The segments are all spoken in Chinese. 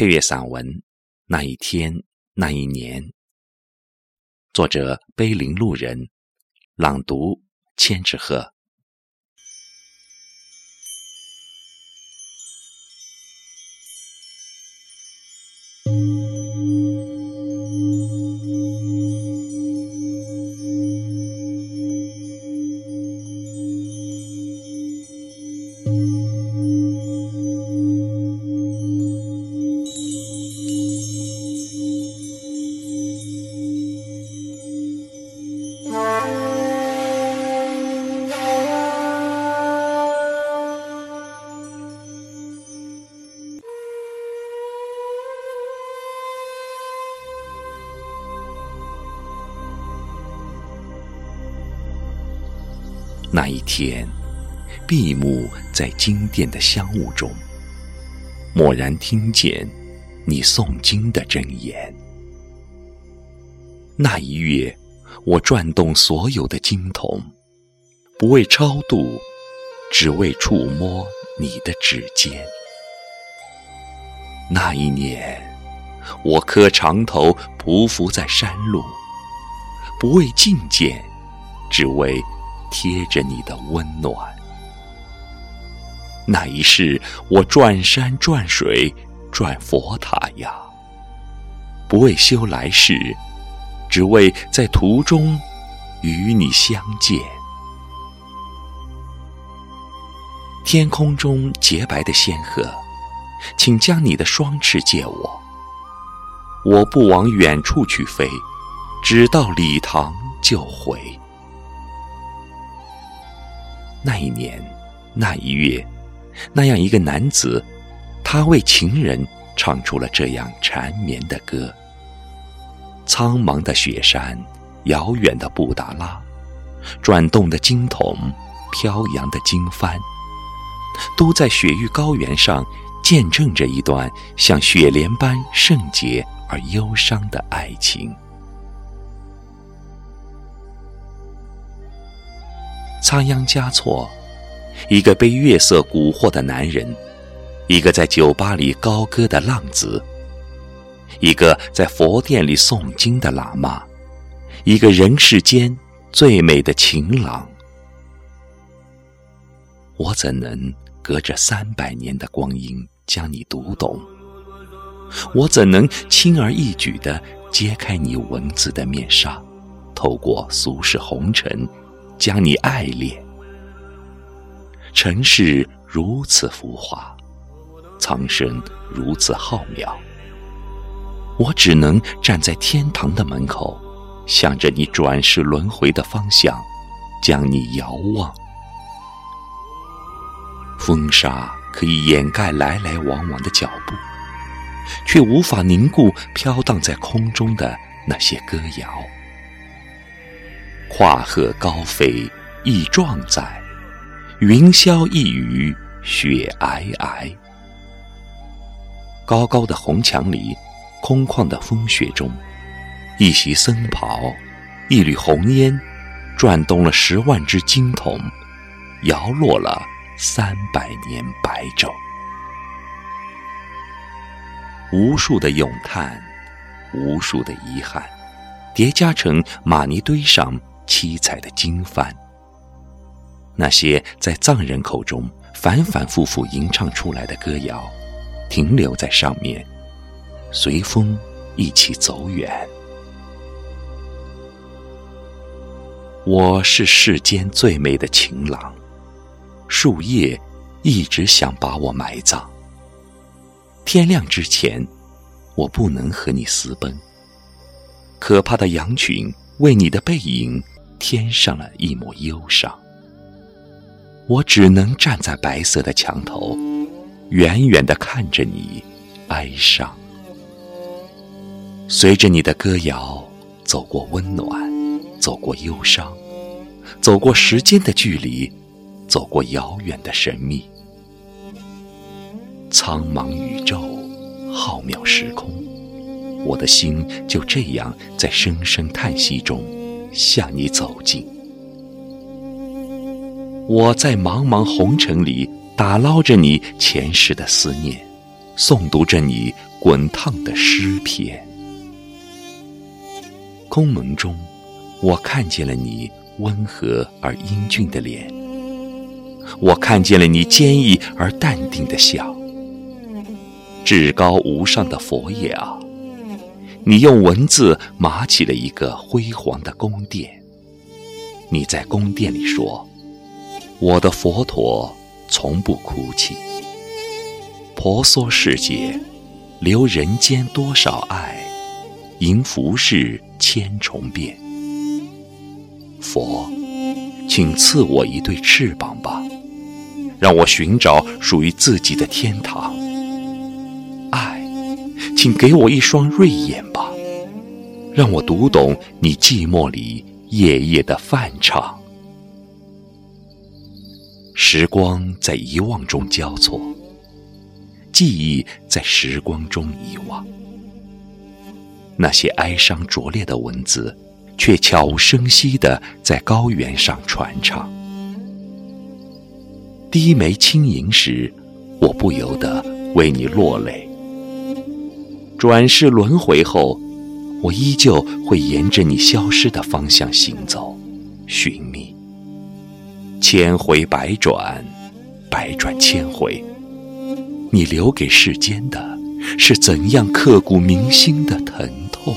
配乐散文《那一天那一年》，作者碑林路人，朗读千纸鹤。那一天，闭目在经殿的香雾中，蓦然听见你诵经的真言。那一月，我转动所有的经筒，不为超度，只为触摸你的指尖。那一年，我磕长头匍匐在山路，不为觐见，只为。贴着你的温暖，那一世我转山转水转佛塔呀，不为修来世，只为在途中与你相见。天空中洁白的仙鹤，请将你的双翅借我，我不往远处去飞，只到礼堂就回。那一年，那一月，那样一个男子，他为情人唱出了这样缠绵的歌。苍茫的雪山，遥远的布达拉，转动的经筒，飘扬的经幡，都在雪域高原上见证着一段像雪莲般圣洁而忧伤的爱情。仓央嘉措，一个被月色蛊惑的男人，一个在酒吧里高歌的浪子，一个在佛殿里诵经的喇嘛，一个人世间最美的情郎。我怎能隔着三百年的光阴将你读懂？我怎能轻而易举地揭开你文字的面纱，透过俗世红尘？将你爱恋，尘世如此浮华，苍生如此浩渺。我只能站在天堂的门口，向着你转世轮回的方向，将你遥望。风沙可以掩盖来来往往的脚步，却无法凝固飘荡在空中的那些歌谣。跨鹤高飞亦壮哉，云霄一隅雪皑皑。高高的红墙里，空旷的风雪中，一袭僧袍，一缕红烟，转动了十万只经筒，摇落了三百年白昼。无数的咏叹，无数的遗憾，叠加成玛尼堆上。七彩的经幡，那些在藏人口中反反复复吟唱出来的歌谣，停留在上面，随风一起走远。我是世间最美的情郎，树叶一直想把我埋葬。天亮之前，我不能和你私奔。可怕的羊群为你的背影。添上了一抹忧伤，我只能站在白色的墙头，远远的看着你哀伤。随着你的歌谣，走过温暖，走过忧伤，走过时间的距离，走过遥远的神秘。苍茫宇宙，浩渺时空，我的心就这样在声声叹息中。向你走近，我在茫茫红尘里打捞着你前世的思念，诵读着你滚烫的诗篇。空蒙中，我看见了你温和而英俊的脸，我看见了你坚毅而淡定的笑。至高无上的佛爷啊，你用文字码起了一个辉煌的宫殿。你在宫殿里说：“我的佛陀从不哭泣。婆娑世界，留人间多少爱，迎浮世。”千重变，佛，请赐我一对翅膀吧，让我寻找属于自己的天堂。爱，请给我一双锐眼，让我读懂你寂寞里夜夜的泛唱。时光在遗忘中交错，记忆在时光中遗忘。那些哀伤拙劣的文字，却悄无声息地在高原上传唱。低眉轻吟时，我不由得为你落泪。转世轮回后，我依旧会沿着你消失的方向行走，寻觅。千回百转，百转千回，你留给世间的是怎样刻骨铭心的疼痛？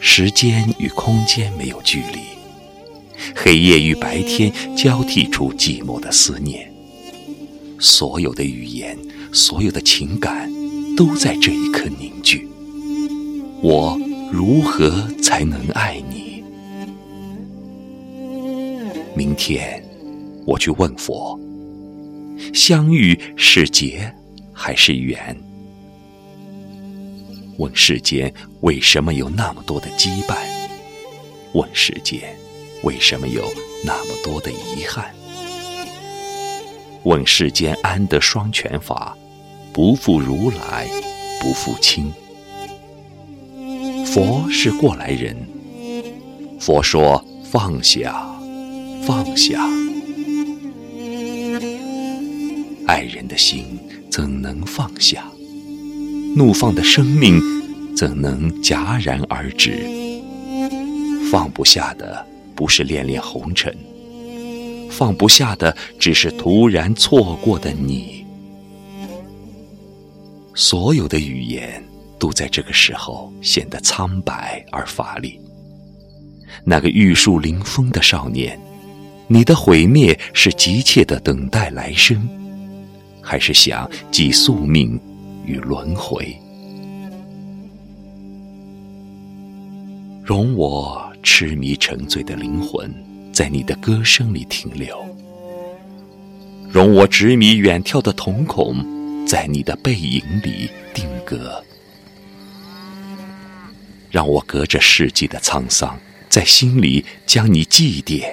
时间与空间没有距离，黑夜与白天交替出寂寞的思念。所有的语言，所有的情感，都在这一刻凝聚。我如何才能爱你？明天，我去问佛：相遇是劫还是缘？问世间为什么有那么多的羁绊？问世间为什么有那么多的遗憾？问世间安得双全法？不负如来，不负卿。佛是过来人，佛说放下，放下。爱人的心怎能放下？怒放的生命怎能戛然而止？放不下的不是恋恋红尘，放不下的只是突然错过的你。所有的语言都在这个时候显得苍白而乏力。那个玉树临风的少年，你的毁灭是急切的等待来生，还是想寄宿命？与轮回，容我痴迷沉醉的灵魂在你的歌声里停留；容我执迷远眺的瞳孔在你的背影里定格；让我隔着世纪的沧桑，在心里将你祭奠；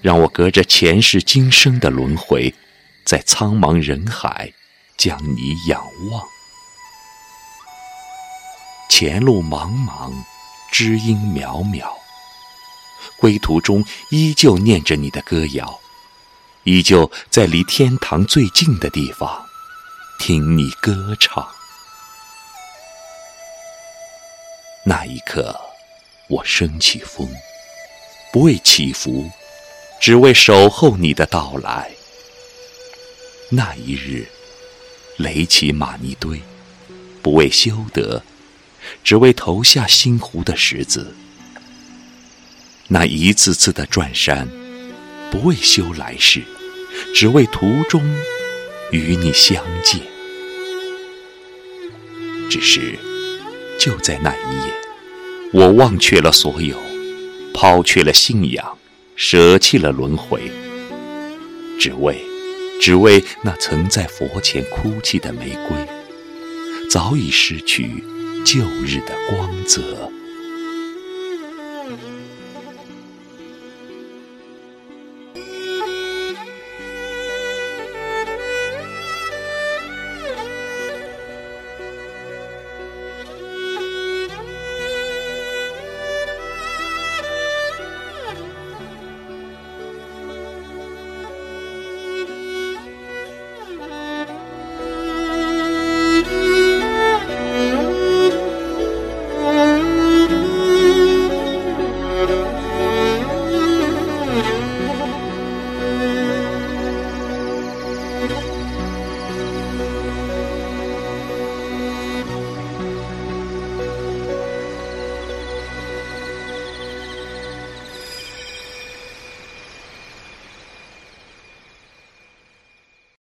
让我隔着前世今生的轮回，在苍茫人海。将你仰望，前路茫茫，知音渺渺。归途中依旧念着你的歌谣，依旧在离天堂最近的地方听你歌唱。那一刻，我升起风，不为祈福，只为守候你的到来。那一日。垒起玛尼堆，不为修德，只为投下心湖的石子。那一次次的转山，不为修来世，只为途中与你相见。只是，就在那一夜，我忘却了所有，抛却了信仰，舍弃了轮回，只为。只为那曾在佛前哭泣的玫瑰，早已失去旧日的光泽。